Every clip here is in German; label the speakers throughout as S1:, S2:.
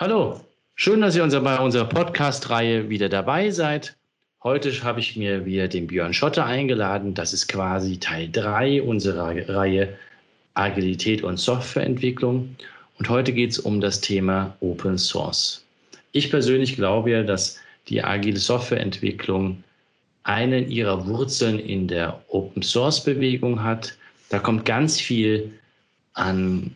S1: Hallo, schön, dass ihr unser, bei unserer Podcast-Reihe wieder dabei seid. Heute habe ich mir wieder den Björn Schotte eingeladen. Das ist quasi Teil 3 unserer Reihe Agilität und Softwareentwicklung. Und heute geht es um das Thema Open Source. Ich persönlich glaube ja, dass die agile Softwareentwicklung einen ihrer Wurzeln in der Open Source Bewegung hat. Da kommt ganz viel an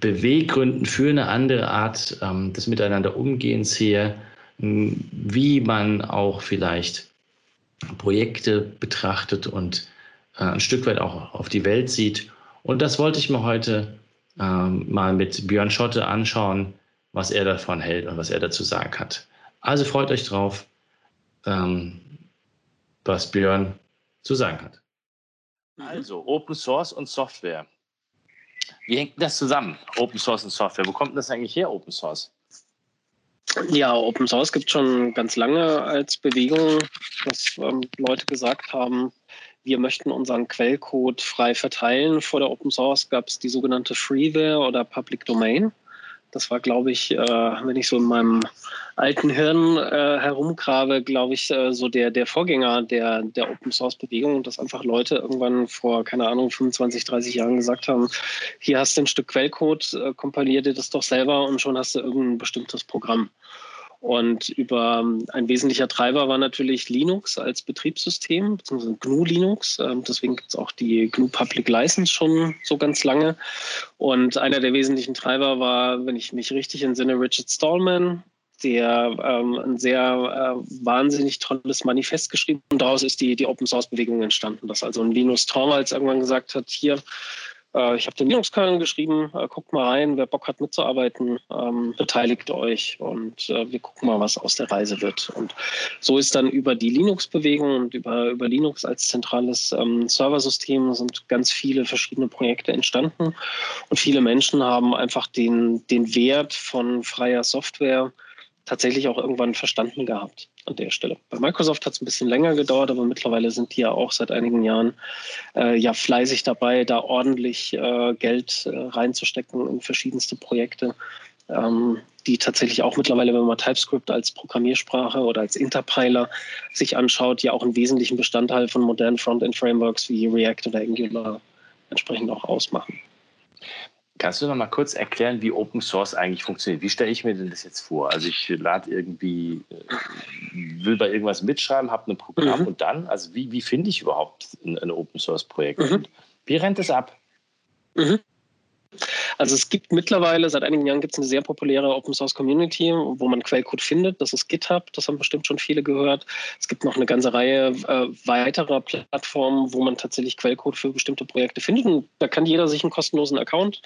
S1: Beweggründen für eine andere Art ähm, des Miteinander Umgehens her, wie man auch vielleicht Projekte betrachtet und äh, ein Stück weit auch auf die Welt sieht. Und das wollte ich mir heute ähm, mal mit Björn Schotte anschauen, was er davon hält und was er dazu sagen hat. Also freut euch drauf, ähm, was Björn zu sagen hat.
S2: Also Open Source und Software. Wie hängt das zusammen, Open Source und Software? Wo kommt das eigentlich her, Open Source?
S3: Ja, Open Source gibt es schon ganz lange als Bewegung, dass ähm, Leute gesagt haben, wir möchten unseren Quellcode frei verteilen. Vor der Open Source gab es die sogenannte Freeware oder Public Domain. Das war, glaube ich, äh, wenn ich so in meinem alten Hirn äh, herumgrabe, glaube ich, äh, so der, der Vorgänger der, der Open Source Bewegung, dass einfach Leute irgendwann vor, keine Ahnung, 25, 30 Jahren gesagt haben, hier hast du ein Stück Quellcode, äh, kompilier dir das doch selber und schon hast du irgendein bestimmtes Programm. Und über ähm, ein wesentlicher Treiber war natürlich Linux als Betriebssystem, beziehungsweise GNU Linux. Ähm, deswegen gibt es auch die GNU Public License schon so ganz lange. Und einer der wesentlichen Treiber war, wenn ich mich richtig entsinne, Richard Stallman, der ähm, ein sehr äh, wahnsinnig tolles Manifest geschrieben und daraus ist die, die Open Source Bewegung entstanden, dass also ein Linus Torvalds irgendwann gesagt hat, hier, äh, ich habe den Linux-Kernel geschrieben, äh, guckt mal rein, wer Bock hat mitzuarbeiten, ähm, beteiligt euch und äh, wir gucken mal, was aus der Reise wird. Und so ist dann über die Linux-Bewegung und über, über Linux als zentrales ähm, Serversystem sind ganz viele verschiedene Projekte entstanden. Und viele Menschen haben einfach den, den Wert von freier Software tatsächlich auch irgendwann verstanden gehabt an der Stelle. Bei Microsoft hat es ein bisschen länger gedauert, aber mittlerweile sind die ja auch seit einigen Jahren äh, ja fleißig dabei, da ordentlich äh, Geld äh, reinzustecken in verschiedenste Projekte, ähm, die tatsächlich auch mittlerweile, wenn man TypeScript als Programmiersprache oder als Interpiler sich anschaut, ja auch einen wesentlichen Bestandteil von modernen Frontend-Frameworks wie React oder Angular entsprechend auch ausmachen.
S2: Kannst du noch mal kurz erklären, wie Open Source eigentlich funktioniert? Wie stelle ich mir denn das jetzt vor? Also ich lade irgendwie, äh, will bei irgendwas mitschreiben, habe ein Programm mhm. und dann, also wie, wie finde ich überhaupt ein, ein Open Source Projekt? Mhm. Wie rennt es ab?
S3: Mhm. Also es gibt mittlerweile, seit einigen Jahren gibt es eine sehr populäre Open Source Community, wo man Quellcode findet. Das ist GitHub, das haben bestimmt schon viele gehört. Es gibt noch eine ganze Reihe äh, weiterer Plattformen, wo man tatsächlich Quellcode für bestimmte Projekte findet. Und da kann jeder sich einen kostenlosen Account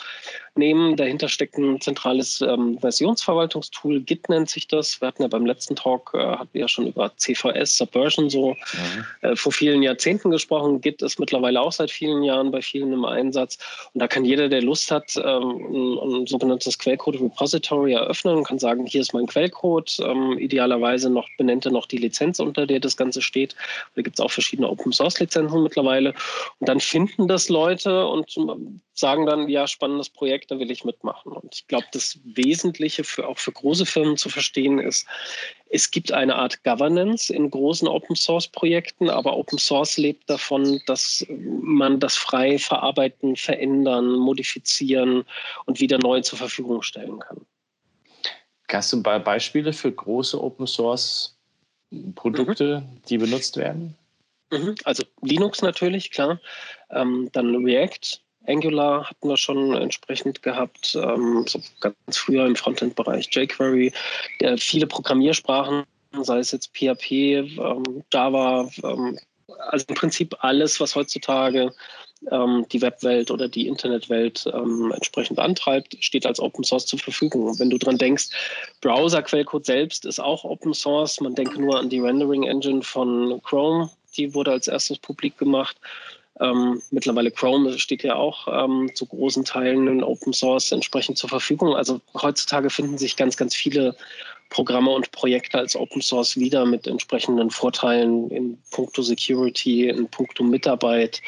S3: nehmen. Dahinter steckt ein zentrales ähm, Versionsverwaltungstool. Git nennt sich das. Wir hatten ja beim letzten Talk, äh, hatten wir ja schon über CVS, Subversion so mhm. äh, vor vielen Jahrzehnten gesprochen. Git ist mittlerweile auch seit vielen Jahren bei vielen im Einsatz. Und da kann jeder, der Lust hat, ähm, ein, sogenanntes Quellcode Repository eröffnen und kann sagen, hier ist mein Quellcode. Ähm, idealerweise noch benennt er noch die Lizenz, unter der das Ganze steht. Da gibt es auch verschiedene Open Source Lizenzen mittlerweile. Und dann finden das Leute und sagen dann, ja, spannendes Projekt, da will ich mitmachen. Und ich glaube, das Wesentliche für, auch für große Firmen zu verstehen ist, es gibt eine Art Governance in großen Open Source Projekten, aber Open Source lebt davon, dass man das frei verarbeiten, verändern, modifizieren und wieder neu zur Verfügung stellen kann.
S2: Hast du Beispiele für große Open Source Produkte, mhm. die benutzt werden?
S3: Mhm. Also Linux natürlich, klar. Ähm, dann React, Angular hatten wir schon entsprechend gehabt, ähm, so ganz früher im Frontend-Bereich jQuery, der viele Programmiersprachen, sei es jetzt PHP, ähm, Java, ähm, also im Prinzip alles, was heutzutage ähm, die Webwelt oder die Internetwelt ähm, entsprechend antreibt, steht als Open Source zur Verfügung. Und wenn du dran denkst, Browser-Quellcode selbst ist auch Open Source, man denke nur an die Rendering Engine von Chrome, die wurde als erstes publik gemacht. Ähm, mittlerweile Chrome steht ja auch ähm, zu großen Teilen in Open Source entsprechend zur Verfügung. Also heutzutage finden sich ganz, ganz viele Programme und Projekte als Open Source wieder mit entsprechenden Vorteilen in puncto Security, in puncto Mitarbeit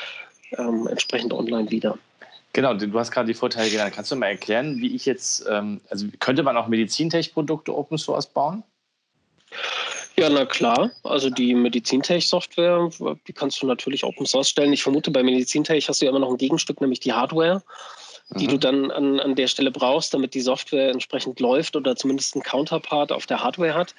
S3: ähm, entsprechend online wieder.
S2: Genau, du hast gerade die Vorteile genannt. Kannst du mal erklären, wie ich jetzt, ähm, also könnte man auch Medizintech-Produkte Open Source bauen?
S3: Ja, na klar. Also die Medizintech-Software, die kannst du natürlich Open Source stellen. Ich vermute, bei Medizintech hast du ja immer noch ein Gegenstück, nämlich die Hardware die mhm. du dann an, an der Stelle brauchst, damit die Software entsprechend läuft oder zumindest einen Counterpart auf der Hardware hat.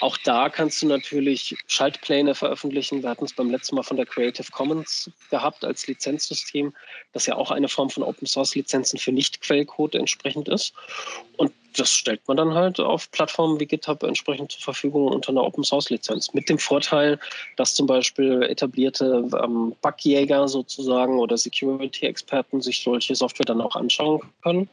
S3: Auch da kannst du natürlich Schaltpläne veröffentlichen. Wir hatten es beim letzten Mal von der Creative Commons gehabt als Lizenzsystem, das ja auch eine Form von Open Source Lizenzen für Nicht-Quellcode entsprechend ist. Und das stellt man dann halt auf Plattformen wie GitHub entsprechend zur Verfügung unter einer Open Source Lizenz. Mit dem Vorteil, dass zum Beispiel etablierte ähm, Bugjäger sozusagen oder Security-Experten sich solche Software dann auch anschauen können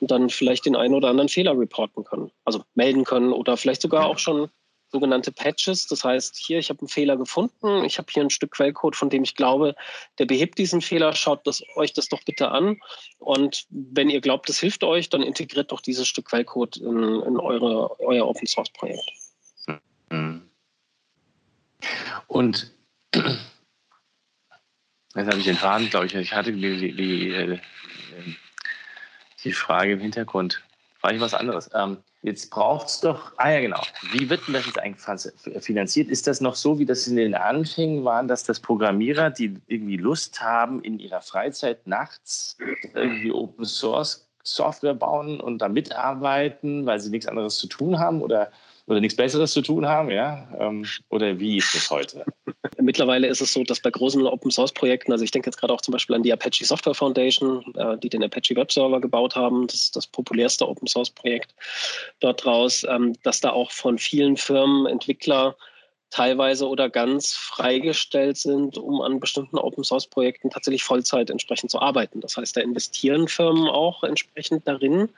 S3: und dann vielleicht den einen oder anderen Fehler reporten können, also melden können oder vielleicht sogar auch schon sogenannte Patches. Das heißt, hier, ich habe einen Fehler gefunden, ich habe hier ein Stück Quellcode, von dem ich glaube, der behebt diesen Fehler, schaut das, euch das doch bitte an. Und wenn ihr glaubt, das hilft euch, dann integriert doch dieses Stück Quellcode in, in eure, euer Open Source Projekt.
S2: Mhm. Und jetzt habe ich den Faden, glaube ich, ich hatte die, die, die, äh, die Frage im Hintergrund. Frage ich was anderes. Ähm, Jetzt braucht es doch, ah ja genau, wie wird denn das jetzt eigentlich finanziert? Ist das noch so, wie das in den Anfängen war, dass das Programmierer, die irgendwie Lust haben, in ihrer Freizeit nachts irgendwie Open Source Software bauen und da mitarbeiten, weil sie nichts anderes zu tun haben? Oder oder nichts Besseres zu tun haben, ja? Ähm, oder wie ist das heute?
S3: Mittlerweile ist es so, dass bei großen Open Source Projekten, also ich denke jetzt gerade auch zum Beispiel an die Apache Software Foundation, äh, die den Apache Web Server gebaut haben, das ist das populärste Open Source Projekt dort draus, ähm, dass da auch von vielen Firmen Entwickler teilweise oder ganz freigestellt sind, um an bestimmten Open Source Projekten tatsächlich Vollzeit entsprechend zu arbeiten. Das heißt, da investieren Firmen auch entsprechend darin,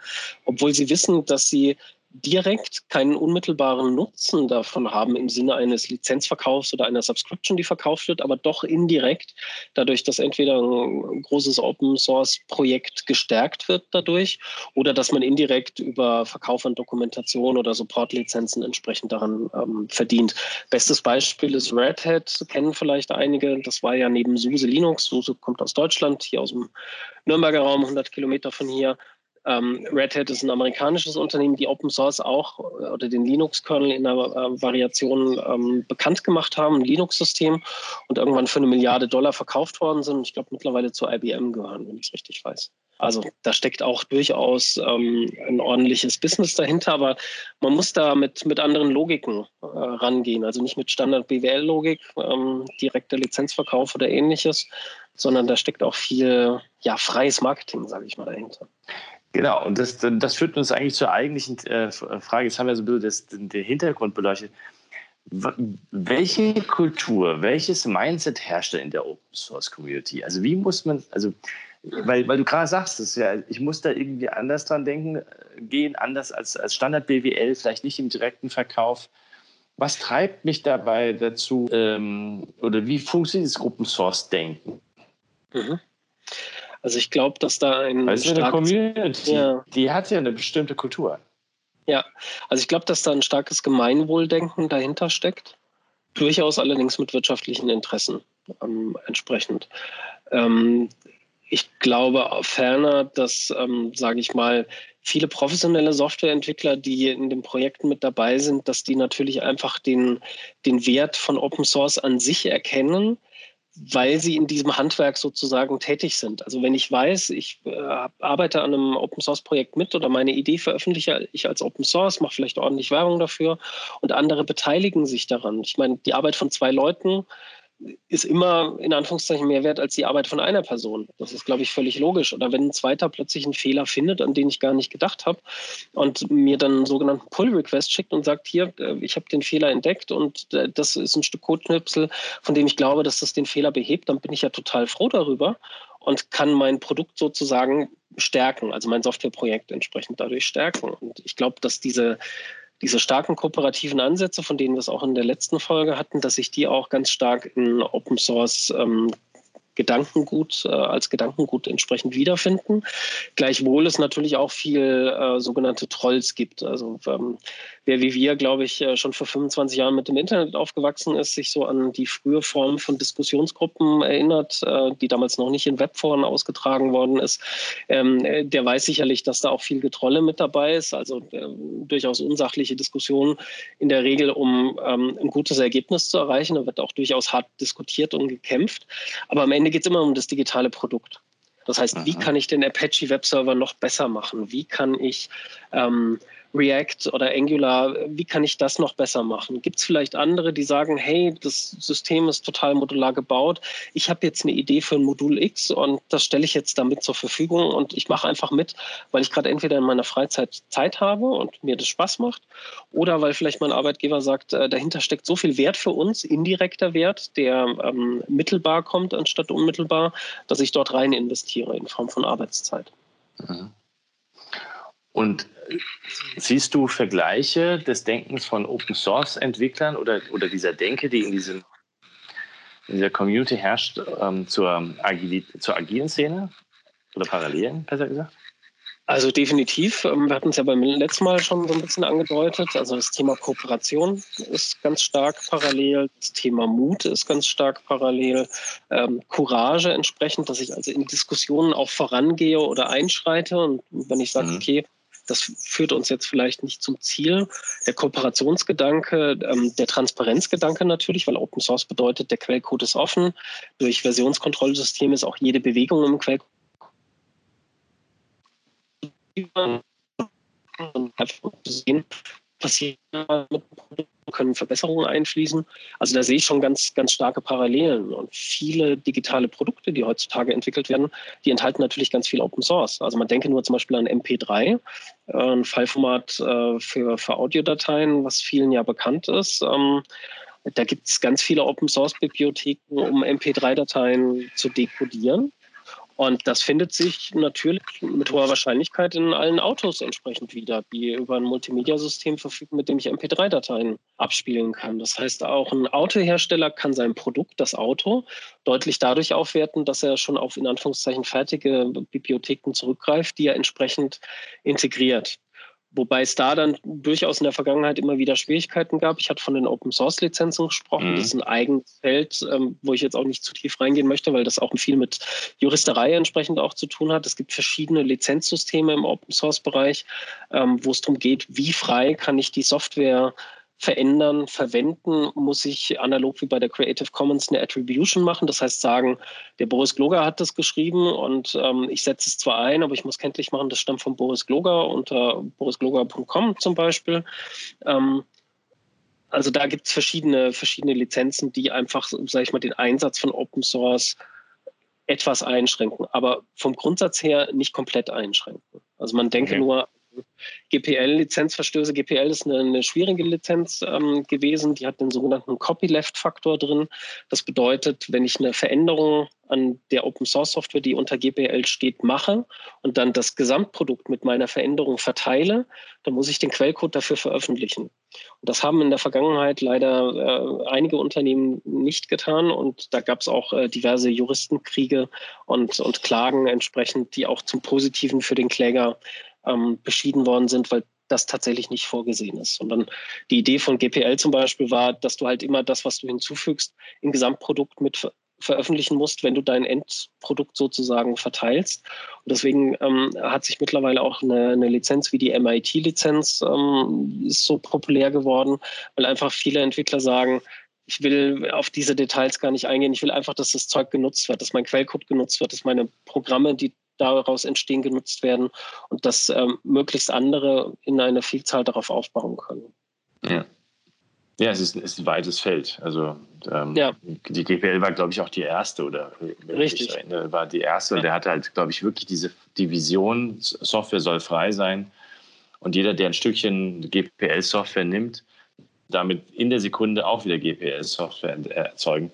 S3: obwohl sie wissen, dass sie direkt keinen unmittelbaren Nutzen davon haben im Sinne eines Lizenzverkaufs oder einer Subscription, die verkauft wird, aber doch indirekt dadurch, dass entweder ein großes Open Source Projekt gestärkt wird dadurch oder dass man indirekt über Verkauf an Dokumentation oder Supportlizenzen entsprechend daran ähm, verdient. Bestes Beispiel ist Red Hat, kennen vielleicht einige. Das war ja neben SUSE Linux. SUSE kommt aus Deutschland, hier aus dem Nürnberger Raum, 100 Kilometer von hier. Ähm, Red Hat ist ein amerikanisches Unternehmen, die Open Source auch äh, oder den Linux-Kernel in einer äh, Variation ähm, bekannt gemacht haben, ein Linux-System und irgendwann für eine Milliarde Dollar verkauft worden sind. Ich glaube, mittlerweile zu IBM gehören, wenn ich es richtig weiß. Also da steckt auch durchaus ähm, ein ordentliches Business dahinter, aber man muss da mit, mit anderen Logiken äh, rangehen. Also nicht mit Standard-BWL-Logik, ähm, direkter Lizenzverkauf oder ähnliches, sondern da steckt auch viel ja, freies Marketing, sage ich mal, dahinter.
S2: Genau, und das, das führt uns eigentlich zur eigentlichen äh, Frage. Jetzt haben wir so ein bisschen das, den Hintergrund beleuchtet. Welche Kultur, welches Mindset herrscht in der Open Source Community? Also wie muss man, also weil, weil du gerade sagst, es ja, ich muss da irgendwie anders dran denken, äh, gehen, anders als, als Standard BWL, vielleicht nicht im direkten Verkauf. Was treibt mich dabei dazu, ähm, oder wie funktioniert das Open Source Denken? Mhm.
S3: Also ich glaube, dass da ein
S2: also eine Community, ja. die hat ja eine bestimmte Kultur.
S3: Ja, also ich glaube, dass da ein starkes Gemeinwohldenken dahinter steckt, durchaus allerdings mit wirtschaftlichen Interessen ähm, entsprechend. Ähm, ich glaube ferner, dass, ähm, sage ich mal, viele professionelle Softwareentwickler, die in den Projekten mit dabei sind, dass die natürlich einfach den, den Wert von Open Source an sich erkennen weil sie in diesem Handwerk sozusagen tätig sind. Also wenn ich weiß, ich äh, arbeite an einem Open Source Projekt mit oder meine Idee veröffentliche ich als Open Source, mache vielleicht ordentlich Werbung dafür und andere beteiligen sich daran. Ich meine, die Arbeit von zwei Leuten ist immer in Anführungszeichen mehr wert als die Arbeit von einer Person. Das ist, glaube ich, völlig logisch. Oder wenn ein zweiter plötzlich einen Fehler findet, an den ich gar nicht gedacht habe und mir dann einen sogenannten Pull-Request schickt und sagt, hier, äh, ich habe den Fehler entdeckt und äh, das ist ein Stück Codeknipsel, von dem ich glaube, dass das den Fehler behebt, dann bin ich ja total froh darüber und kann mein Produkt sozusagen stärken, also mein Softwareprojekt entsprechend dadurch stärken. Und ich glaube, dass diese diese starken kooperativen Ansätze, von denen wir es auch in der letzten Folge hatten, dass sich die auch ganz stark in Open Source ähm, Gedankengut äh, als Gedankengut entsprechend wiederfinden. Gleichwohl es natürlich auch viel äh, sogenannte Trolls gibt. Also ähm, wer wie wir, glaube ich, äh, schon vor 25 Jahren mit dem Internet aufgewachsen ist, sich so an die frühe Form von Diskussionsgruppen erinnert, äh, die damals noch nicht in Webforen ausgetragen worden ist, ähm, der weiß sicherlich, dass da auch viel Getrolle mit dabei ist, also durchaus unsachliche Diskussionen in der Regel, um ähm, ein gutes Ergebnis zu erreichen. Da wird auch durchaus hart diskutiert und gekämpft. Aber am Ende geht es immer um das digitale Produkt. Das heißt, Aha. wie kann ich den Apache Webserver noch besser machen? Wie kann ich ähm, React oder Angular, wie kann ich das noch besser machen? Gibt es vielleicht andere, die sagen, hey, das System ist total modular gebaut, ich habe jetzt eine Idee für ein Modul X und das stelle ich jetzt damit zur Verfügung und ich mache einfach mit, weil ich gerade entweder in meiner Freizeit Zeit habe und mir das Spaß macht oder weil vielleicht mein Arbeitgeber sagt, äh, dahinter steckt so viel Wert für uns, indirekter Wert, der ähm, mittelbar kommt anstatt unmittelbar, dass ich dort rein investiere in Form von Arbeitszeit. Mhm.
S2: Und siehst du Vergleiche des Denkens von Open Source Entwicklern oder, oder dieser Denke, die in, diesem, in dieser Community herrscht, ähm, zur, Agil zur agilen Szene? Oder Parallelen, besser gesagt?
S3: Also definitiv. Ähm, wir hatten es ja beim letzten Mal schon so ein bisschen angedeutet. Also das Thema Kooperation ist ganz stark parallel. Das Thema Mut ist ganz stark parallel. Ähm, Courage entsprechend, dass ich also in Diskussionen auch vorangehe oder einschreite. Und wenn ich sage, mhm. okay, das führt uns jetzt vielleicht nicht zum Ziel. Der Kooperationsgedanke, ähm, der Transparenzgedanke natürlich, weil Open Source bedeutet, der Quellcode ist offen. Durch Versionskontrollsystem ist auch jede Bewegung im Quellcode mit können Verbesserungen einfließen. Also da sehe ich schon ganz, ganz starke Parallelen. Und viele digitale Produkte, die heutzutage entwickelt werden, die enthalten natürlich ganz viel Open Source. Also man denke nur zum Beispiel an MP3, äh, ein Fallformat äh, für, für Audiodateien, was vielen ja bekannt ist. Ähm, da gibt es ganz viele Open Source Bibliotheken, um MP3-Dateien zu dekodieren. Und das findet sich natürlich mit hoher Wahrscheinlichkeit in allen Autos entsprechend wieder, die über ein Multimedia-System verfügen, mit dem ich MP3-Dateien abspielen kann. Das heißt, auch ein Autohersteller kann sein Produkt, das Auto, deutlich dadurch aufwerten, dass er schon auf in Anführungszeichen fertige Bibliotheken zurückgreift, die er entsprechend integriert. Wobei es da dann durchaus in der Vergangenheit immer wieder Schwierigkeiten gab. Ich hatte von den Open Source Lizenzen gesprochen. Mhm. Das ist ein eigenes Feld, ähm, wo ich jetzt auch nicht zu tief reingehen möchte, weil das auch viel mit Juristerei entsprechend auch zu tun hat. Es gibt verschiedene Lizenzsysteme im Open Source Bereich, ähm, wo es darum geht, wie frei kann ich die Software verändern, verwenden, muss ich analog wie bei der Creative Commons eine Attribution machen. Das heißt sagen, der Boris Gloger hat das geschrieben und ähm, ich setze es zwar ein, aber ich muss kenntlich machen, das stammt von Boris Gloger unter borisgloger.com zum Beispiel. Ähm, also da gibt es verschiedene, verschiedene Lizenzen, die einfach, sage ich mal, den Einsatz von Open Source etwas einschränken, aber vom Grundsatz her nicht komplett einschränken. Also man denke okay. nur GPL-Lizenzverstöße. GPL ist eine, eine schwierige Lizenz ähm, gewesen. Die hat den sogenannten Copyleft-Faktor drin. Das bedeutet, wenn ich eine Veränderung an der Open-Source-Software, die unter GPL steht, mache und dann das Gesamtprodukt mit meiner Veränderung verteile, dann muss ich den Quellcode dafür veröffentlichen. Und das haben in der Vergangenheit leider äh, einige Unternehmen nicht getan. Und da gab es auch äh, diverse Juristenkriege und, und Klagen entsprechend, die auch zum Positiven für den Kläger ähm, beschieden worden sind, weil das tatsächlich nicht vorgesehen ist. Sondern die Idee von GPL zum Beispiel war, dass du halt immer das, was du hinzufügst, im Gesamtprodukt mit ver veröffentlichen musst, wenn du dein Endprodukt sozusagen verteilst. Und deswegen ähm, hat sich mittlerweile auch eine, eine Lizenz wie die MIT-Lizenz ähm, so populär geworden, weil einfach viele Entwickler sagen, ich will auf diese Details gar nicht eingehen. Ich will einfach, dass das Zeug genutzt wird, dass mein Quellcode genutzt wird, dass meine Programme, die daraus entstehen, genutzt werden und dass ähm, möglichst andere in einer Vielzahl darauf aufbauen können.
S2: Ja. Ja, es ist, ist ein weites Feld. Also ähm, ja. die GPL war, glaube ich, auch die erste oder
S3: richtig
S2: erinnere, war die erste. Ja. Und der hatte halt, glaube ich, wirklich diese die Vision, Software soll frei sein. Und jeder, der ein Stückchen GPL-Software nimmt, damit in der Sekunde auch wieder GPL-Software erzeugen.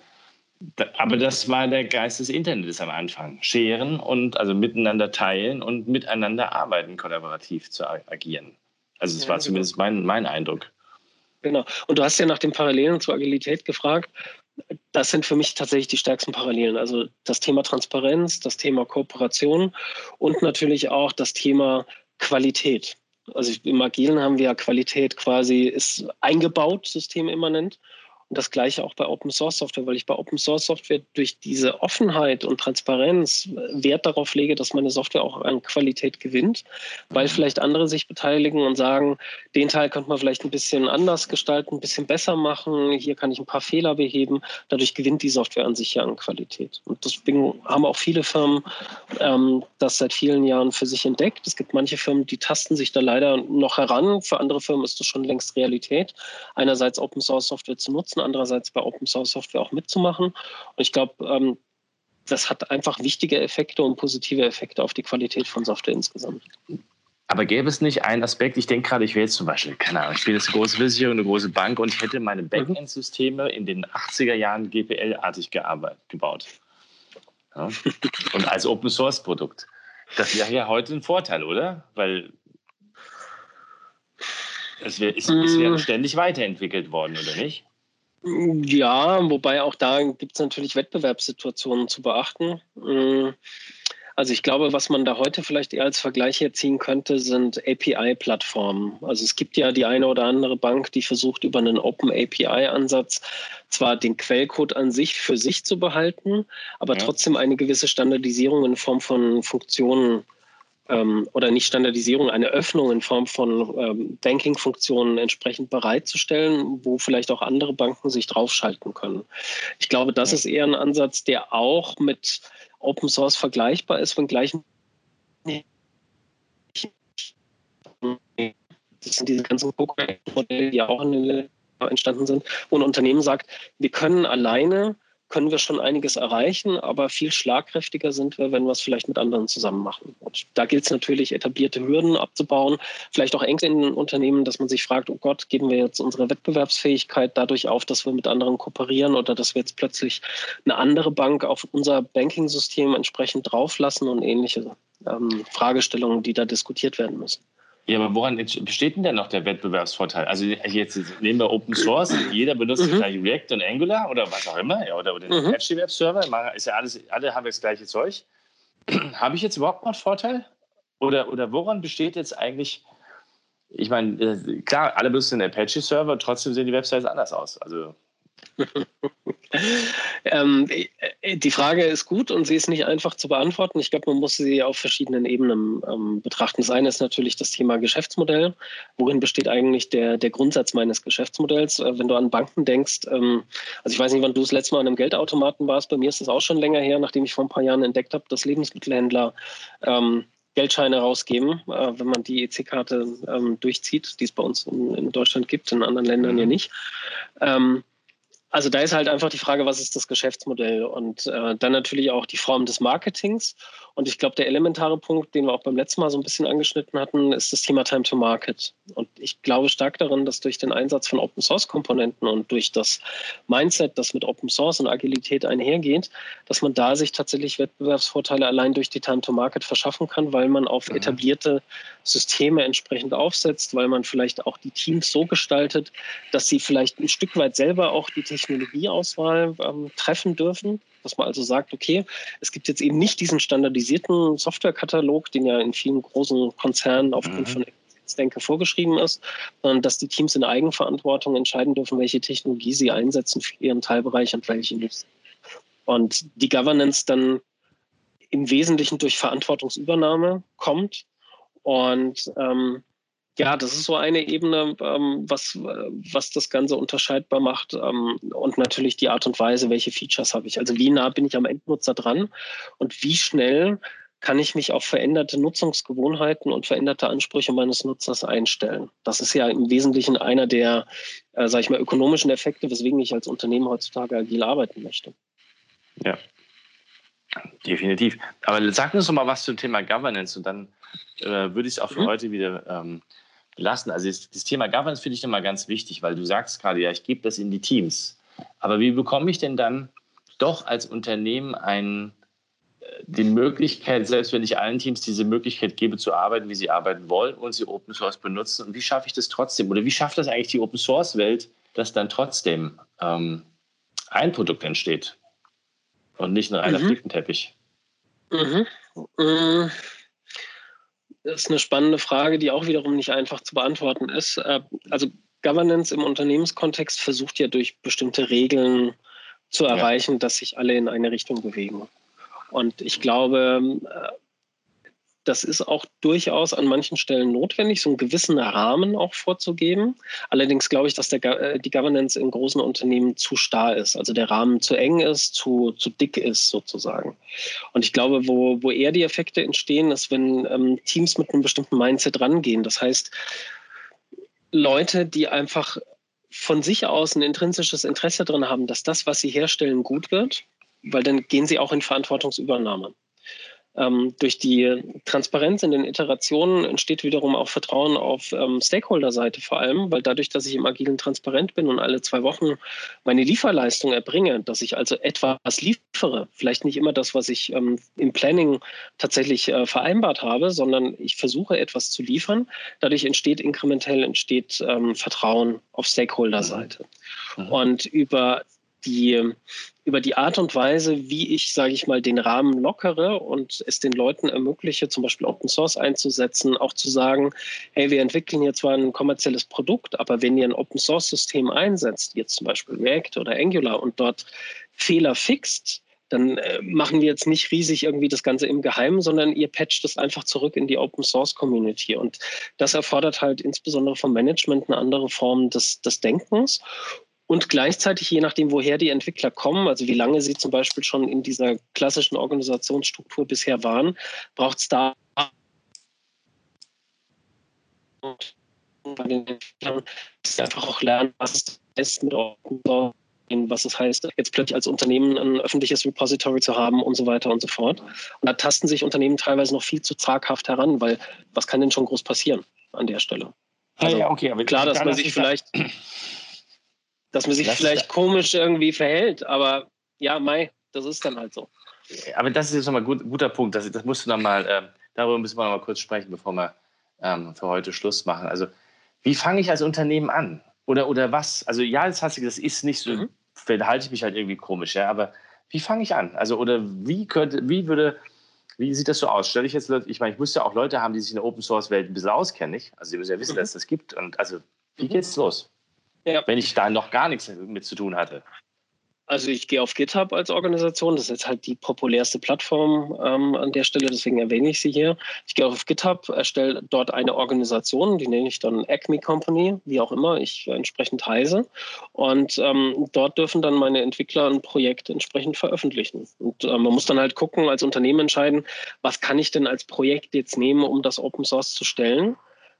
S2: Aber das war der Geist des Internets am Anfang. Scheren und also miteinander teilen und miteinander arbeiten, kollaborativ zu agieren. Also es war genau. zumindest mein, mein Eindruck.
S3: Genau. Und du hast ja nach den Parallelen zur Agilität gefragt. Das sind für mich tatsächlich die stärksten Parallelen. Also das Thema Transparenz, das Thema Kooperation und natürlich auch das Thema Qualität. Also im Agilen haben wir ja Qualität quasi ist eingebaut, systemimmanent. Und das gleiche auch bei Open Source Software, weil ich bei Open Source Software durch diese Offenheit und Transparenz Wert darauf lege, dass meine Software auch an Qualität gewinnt, weil mhm. vielleicht andere sich beteiligen und sagen, den Teil könnte man vielleicht ein bisschen anders gestalten, ein bisschen besser machen, hier kann ich ein paar Fehler beheben. Dadurch gewinnt die Software an sich ja an Qualität. Und deswegen haben auch viele Firmen ähm, das seit vielen Jahren für sich entdeckt. Es gibt manche Firmen, die tasten sich da leider noch heran. Für andere Firmen ist das schon längst Realität, einerseits Open Source Software zu nutzen, nutzen, andererseits bei Open Source Software auch mitzumachen. Und ich glaube, ähm, das hat einfach wichtige Effekte und positive Effekte auf die Qualität von Software insgesamt.
S2: Aber gäbe es nicht einen Aspekt, ich denke gerade, ich wäre jetzt zum Beispiel, keine Ahnung, ich bin jetzt eine große Versicherung, eine große Bank und ich hätte meine mhm. Backend-Systeme in den 80er Jahren GPL-artig gebaut. Ja? Und als Open-Source-Produkt. Das wäre ja heute ein Vorteil, oder? Weil es, wär, es, es wäre mm. ständig weiterentwickelt worden, oder nicht?
S3: Ja, wobei auch da gibt es natürlich Wettbewerbssituationen zu beachten. Mm, also ich glaube, was man da heute vielleicht eher als Vergleich herziehen könnte, sind API-Plattformen. Also es gibt ja die eine oder andere Bank, die versucht über einen Open API-Ansatz zwar den Quellcode an sich für sich zu behalten, aber ja. trotzdem eine gewisse Standardisierung in Form von Funktionen ähm, oder nicht Standardisierung, eine Öffnung in Form von ähm, Banking-Funktionen entsprechend bereitzustellen, wo vielleicht auch andere Banken sich draufschalten können. Ich glaube, das ist eher ein Ansatz, der auch mit Open Source vergleichbar ist, wenngleich das sind diese ganzen Co-Modelle, die auch entstanden sind, wo ein Unternehmen sagt, wir können alleine können wir schon einiges erreichen, aber viel schlagkräftiger sind wir, wenn wir es vielleicht mit anderen zusammen machen. Und da gilt es natürlich, etablierte Hürden abzubauen, vielleicht auch Ängste in den Unternehmen, dass man sich fragt, oh Gott, geben wir jetzt unsere Wettbewerbsfähigkeit dadurch auf, dass wir mit anderen kooperieren oder dass wir jetzt plötzlich eine andere Bank auf unser Banking-System entsprechend drauflassen und ähnliche ähm, Fragestellungen, die da diskutiert werden müssen.
S2: Ja, aber woran besteht denn noch der Wettbewerbsvorteil? Also jetzt nehmen wir Open Source, jeder benutzt mhm. gleich React und Angular oder was auch immer, ja, oder, oder den mhm. Apache Web Server, ist ja alles, alle haben das gleiche Zeug. Habe ich jetzt überhaupt noch einen Vorteil? Oder, oder woran besteht jetzt eigentlich, ich meine, äh, klar, alle benutzen den Apache Server, trotzdem sehen die Websites anders aus. Also
S3: ähm, äh, die Frage ist gut und sie ist nicht einfach zu beantworten. Ich glaube, man muss sie auf verschiedenen Ebenen ähm, betrachten. Das eine ist natürlich das Thema Geschäftsmodell. Worin besteht eigentlich der, der Grundsatz meines Geschäftsmodells? Äh, wenn du an Banken denkst, ähm, also ich weiß nicht, wann du das letzte Mal an einem Geldautomaten warst. Bei mir ist das auch schon länger her, nachdem ich vor ein paar Jahren entdeckt habe, dass Lebensmittelhändler ähm, Geldscheine rausgeben, äh, wenn man die EC-Karte ähm, durchzieht, die es bei uns in, in, Deutschland gibt, in anderen Ländern mhm. ja nicht. Also da ist halt einfach die Frage, was ist das Geschäftsmodell und äh, dann natürlich auch die Form des Marketings. Und ich glaube, der elementare Punkt, den wir auch beim letzten Mal so ein bisschen angeschnitten hatten, ist das Thema Time to Market. Und ich glaube stark daran, dass durch den Einsatz von Open Source Komponenten und durch das Mindset, das mit Open Source und Agilität einhergeht, dass man da sich tatsächlich Wettbewerbsvorteile allein durch die Time to Market verschaffen kann, weil man auf mhm. etablierte Systeme entsprechend aufsetzt, weil man vielleicht auch die Teams so gestaltet, dass sie vielleicht ein Stück weit selber auch die Technologieauswahl ähm, treffen dürfen. Dass man also sagt, okay, es gibt jetzt eben nicht diesen standardisierten Softwarekatalog, den ja in vielen großen Konzernen aufgrund mhm. von Denke vorgeschrieben ist, sondern dass die Teams in Eigenverantwortung entscheiden dürfen, welche Technologie sie einsetzen für ihren Teilbereich und welche nicht. Und die Governance dann im Wesentlichen durch Verantwortungsübernahme kommt und ähm, ja, das ist so eine Ebene, ähm, was, was das Ganze unterscheidbar macht ähm, und natürlich die Art und Weise, welche Features habe ich. Also wie nah bin ich am Endnutzer dran und wie schnell kann ich mich auf veränderte Nutzungsgewohnheiten und veränderte Ansprüche meines Nutzers einstellen. Das ist ja im Wesentlichen einer der, äh, sage ich mal, ökonomischen Effekte, weswegen ich als Unternehmen heutzutage agil arbeiten möchte.
S2: Ja, definitiv. Aber sag uns doch mal was zum Thema Governance und dann äh, würde ich es auch für mhm. heute wieder ähm, belassen. Also das, das Thema Governance finde ich immer ganz wichtig, weil du sagst gerade, ja, ich gebe das in die Teams. Aber wie bekomme ich denn dann doch als Unternehmen ein, äh, die Möglichkeit, selbst wenn ich allen Teams diese Möglichkeit gebe, zu arbeiten, wie sie arbeiten wollen und sie Open Source benutzen? Und wie schaffe ich das trotzdem? Oder wie schafft das eigentlich die Open Source Welt, dass dann trotzdem ähm, ein Produkt entsteht und nicht nur einer mhm. Flickenteppich?
S3: Mhm. Mhm ist eine spannende Frage, die auch wiederum nicht einfach zu beantworten ist. Äh, also Governance im Unternehmenskontext versucht ja durch bestimmte Regeln zu erreichen, ja. dass sich alle in eine Richtung bewegen. Und ich glaube, äh, das ist auch durchaus an manchen Stellen notwendig, so einen gewissen Rahmen auch vorzugeben. Allerdings glaube ich, dass der, äh, die Governance in großen Unternehmen zu starr ist, also der Rahmen zu eng ist, zu, zu dick ist sozusagen. Und ich glaube, wo, wo eher die Effekte entstehen, ist, wenn ähm, Teams mit einem bestimmten Mindset rangehen. Das heißt, Leute, die einfach von sich aus ein intrinsisches Interesse daran haben, dass das, was sie herstellen, gut wird, weil dann gehen sie auch in Verantwortungsübernahme. Ähm, durch die Transparenz in den Iterationen entsteht wiederum auch Vertrauen auf ähm, Stakeholder-Seite vor allem, weil dadurch, dass ich im Agilen transparent bin und alle zwei Wochen meine Lieferleistung erbringe, dass ich also etwas liefere, vielleicht nicht immer das, was ich ähm, im Planning tatsächlich äh, vereinbart habe, sondern ich versuche etwas zu liefern. Dadurch entsteht inkrementell entsteht Vertrauen auf Stakeholder-Seite. Mhm. Und über die, über die Art und Weise, wie ich, sage ich mal, den Rahmen lockere und es den Leuten ermögliche, zum Beispiel Open Source einzusetzen, auch zu sagen, hey, wir entwickeln hier zwar ein kommerzielles Produkt, aber wenn ihr ein Open Source System einsetzt, jetzt zum Beispiel React oder Angular und dort Fehler fixt, dann äh, machen wir jetzt nicht riesig irgendwie das Ganze im Geheimen, sondern ihr patcht es einfach zurück in die Open Source Community. Und das erfordert halt insbesondere vom Management eine andere Form des, des Denkens. Und gleichzeitig, je nachdem, woher die Entwickler kommen, also wie lange sie zum Beispiel schon in dieser klassischen Organisationsstruktur bisher waren, braucht es da bei den Entwicklern, dass sie einfach auch lernen, was es heißt mit Open was es heißt, jetzt plötzlich als Unternehmen ein öffentliches Repository zu haben und so weiter und so fort. Und da tasten sich Unternehmen teilweise noch viel zu zaghaft heran, weil was kann denn schon groß passieren an der Stelle?
S2: Also, ja, okay,
S3: aber klar, dass man sich vielleicht dass man sich das vielleicht komisch irgendwie verhält, aber ja, Mai, das ist dann halt so.
S2: Aber das ist jetzt nochmal ein gut, guter Punkt. Das, das musst du nochmal, äh, darüber müssen wir nochmal kurz sprechen, bevor wir ähm, für heute Schluss machen. Also, wie fange ich als Unternehmen an? Oder, oder was? Also, ja, das hast du gesagt, das ist nicht so, mhm. verhalte ich mich halt irgendwie komisch, ja, aber wie fange ich an? Also, oder wie könnte, wie würde, wie sieht das so aus? Stelle ich jetzt Leute, ich meine, ich muss ja auch Leute haben, die sich in der Open Source Welt ein bisschen auskennen, nicht? Also, die müssen ja wissen, mhm. dass es das gibt. Und also, wie mhm. geht's los? Ja. wenn ich da noch gar nichts mit zu tun hatte.
S3: Also ich gehe auf GitHub als Organisation, das ist jetzt halt die populärste Plattform ähm, an der Stelle, deswegen erwähne ich sie hier. Ich gehe auf GitHub, erstelle dort eine Organisation, die nenne ich dann Acme Company, wie auch immer ich entsprechend heiße. Und ähm, dort dürfen dann meine Entwickler ein Projekt entsprechend veröffentlichen. Und äh, man muss dann halt gucken, als Unternehmen entscheiden, was kann ich denn als Projekt jetzt nehmen, um das Open Source zu stellen.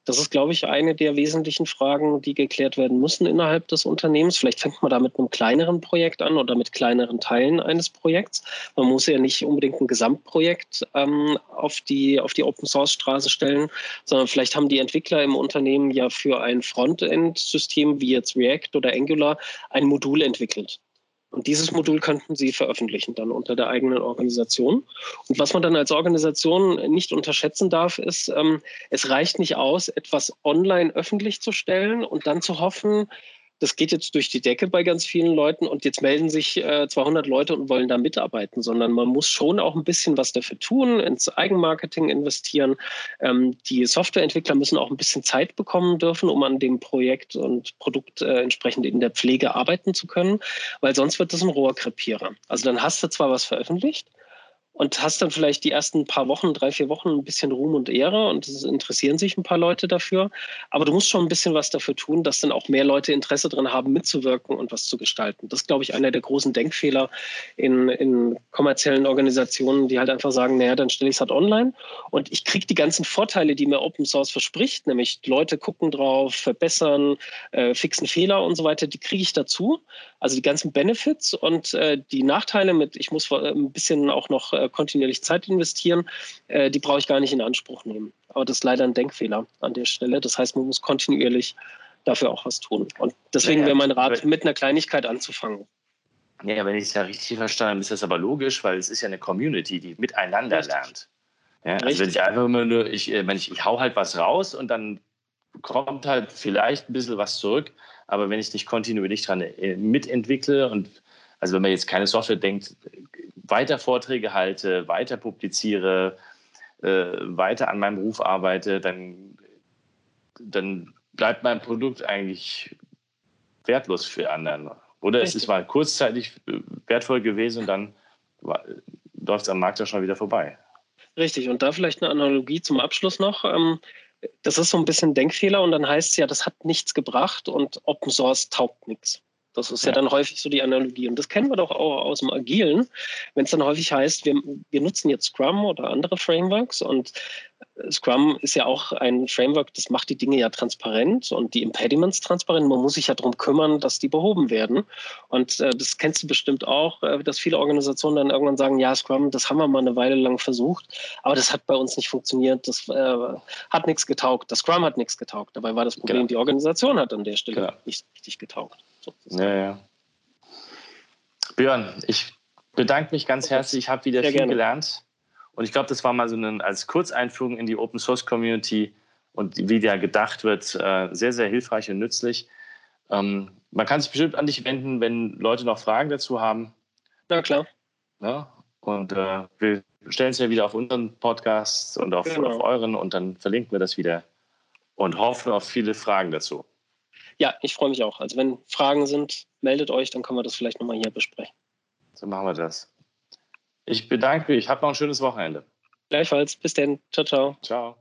S3: Das ist, glaube ich, eine der wesentlichen Fragen, die geklärt werden müssen innerhalb des Unternehmens. Vielleicht fängt man da mit einem kleineren Projekt an oder mit kleineren Teilen eines Projekts. Man muss ja nicht unbedingt ein Gesamtprojekt ähm, auf, die, auf die Open-Source-Straße stellen, sondern vielleicht haben die Entwickler im Unternehmen ja für ein Frontend-System wie jetzt React oder Angular ein Modul entwickelt. Und dieses Modul könnten Sie veröffentlichen dann unter der eigenen Organisation. Und was man dann als Organisation nicht unterschätzen darf, ist, ähm, es reicht nicht aus, etwas online öffentlich zu stellen und dann zu hoffen, das geht jetzt durch die Decke bei ganz vielen Leuten und jetzt melden sich äh, 200 Leute und wollen da mitarbeiten, sondern man muss schon auch ein bisschen was dafür tun, ins Eigenmarketing investieren. Ähm, die Softwareentwickler müssen auch ein bisschen Zeit bekommen dürfen, um an dem Projekt und Produkt äh, entsprechend in der Pflege arbeiten zu können, weil sonst wird das ein Rohrkrepierer. Also dann hast du zwar was veröffentlicht, und hast dann vielleicht die ersten paar Wochen, drei, vier Wochen ein bisschen Ruhm und Ehre und es interessieren sich ein paar Leute dafür. Aber du musst schon ein bisschen was dafür tun, dass dann auch mehr Leute Interesse daran haben, mitzuwirken und was zu gestalten. Das ist, glaube ich, einer der großen Denkfehler in, in kommerziellen Organisationen, die halt einfach sagen, naja, dann stelle ich es halt online und ich kriege die ganzen Vorteile, die mir Open Source verspricht, nämlich Leute gucken drauf, verbessern, äh, fixen Fehler und so weiter, die kriege ich dazu. Also die ganzen Benefits und äh, die Nachteile mit, ich muss ein bisschen auch noch äh, kontinuierlich Zeit investieren, äh, die brauche ich gar nicht in Anspruch nehmen. Aber das ist leider ein Denkfehler an der Stelle. Das heißt, man muss kontinuierlich dafür auch was tun. Und deswegen ja, wäre mein Rat, mit einer Kleinigkeit anzufangen.
S2: Ja, wenn ich es ja richtig verstanden habe, ist das aber logisch, weil es ist ja eine Community, die miteinander richtig. lernt. Ja, also wenn ich einfach immer nur, ich, äh, wenn ich, ich hau halt was raus und dann kommt halt vielleicht ein bisschen was zurück, aber wenn ich nicht kontinuierlich dran äh, mitentwickle und also wenn man jetzt keine Software denkt, weiter Vorträge halte, weiter publiziere, äh, weiter an meinem Beruf arbeite, dann, dann bleibt mein Produkt eigentlich wertlos für anderen. Oder Richtig. es ist mal kurzzeitig äh, wertvoll gewesen und dann läuft es am Markt ja schon wieder vorbei.
S3: Richtig, und da vielleicht eine Analogie zum Abschluss noch. Ähm, das ist so ein bisschen Denkfehler und dann heißt es ja, das hat nichts gebracht und Open Source taugt nichts. Das ist ja. ja. dann häufig so die Analogie. Und das kennen wir doch auch aus dem Agilen, wenn es dann häufig heißt, wir, wir nutzen jetzt Scrum oder andere Frameworks und Scrum ist ja auch ein Framework, das macht die Dinge ja transparent und die Impediments transparent. Man muss sich ja darum kümmern, dass die behoben werden. Und äh, das kennst du bestimmt auch, äh, dass viele Organisationen dann irgendwann sagen, ja, Scrum, das haben wir mal eine Weile lang versucht, aber das hat bei uns nicht funktioniert, das äh, hat nichts getaugt, das Scrum hat nichts getaugt. Dabei war das Problem, genau. die Organisation hat an der Stelle genau. nicht richtig getaugt.
S2: Ja, ja. Björn, ich bedanke mich ganz okay. herzlich, ich habe wieder Sehr viel gerne. gelernt. Und ich glaube, das war mal so eine, als Kurzeinführung in die Open Source Community und wie der gedacht wird, äh, sehr, sehr hilfreich und nützlich. Ähm, man kann sich bestimmt an dich wenden, wenn Leute noch Fragen dazu haben.
S3: Na klar.
S2: Ja, und äh, wir stellen es ja wieder auf unseren Podcast und auf, genau. auf euren und dann verlinken wir das wieder und hoffen auf viele Fragen dazu.
S3: Ja, ich freue mich auch. Also wenn Fragen sind, meldet euch, dann können wir das vielleicht nochmal hier besprechen.
S2: So machen wir das. Ich bedanke mich. Habt noch ein schönes Wochenende.
S3: Gleichfalls. Bis dann. Ciao, ciao.
S2: Ciao.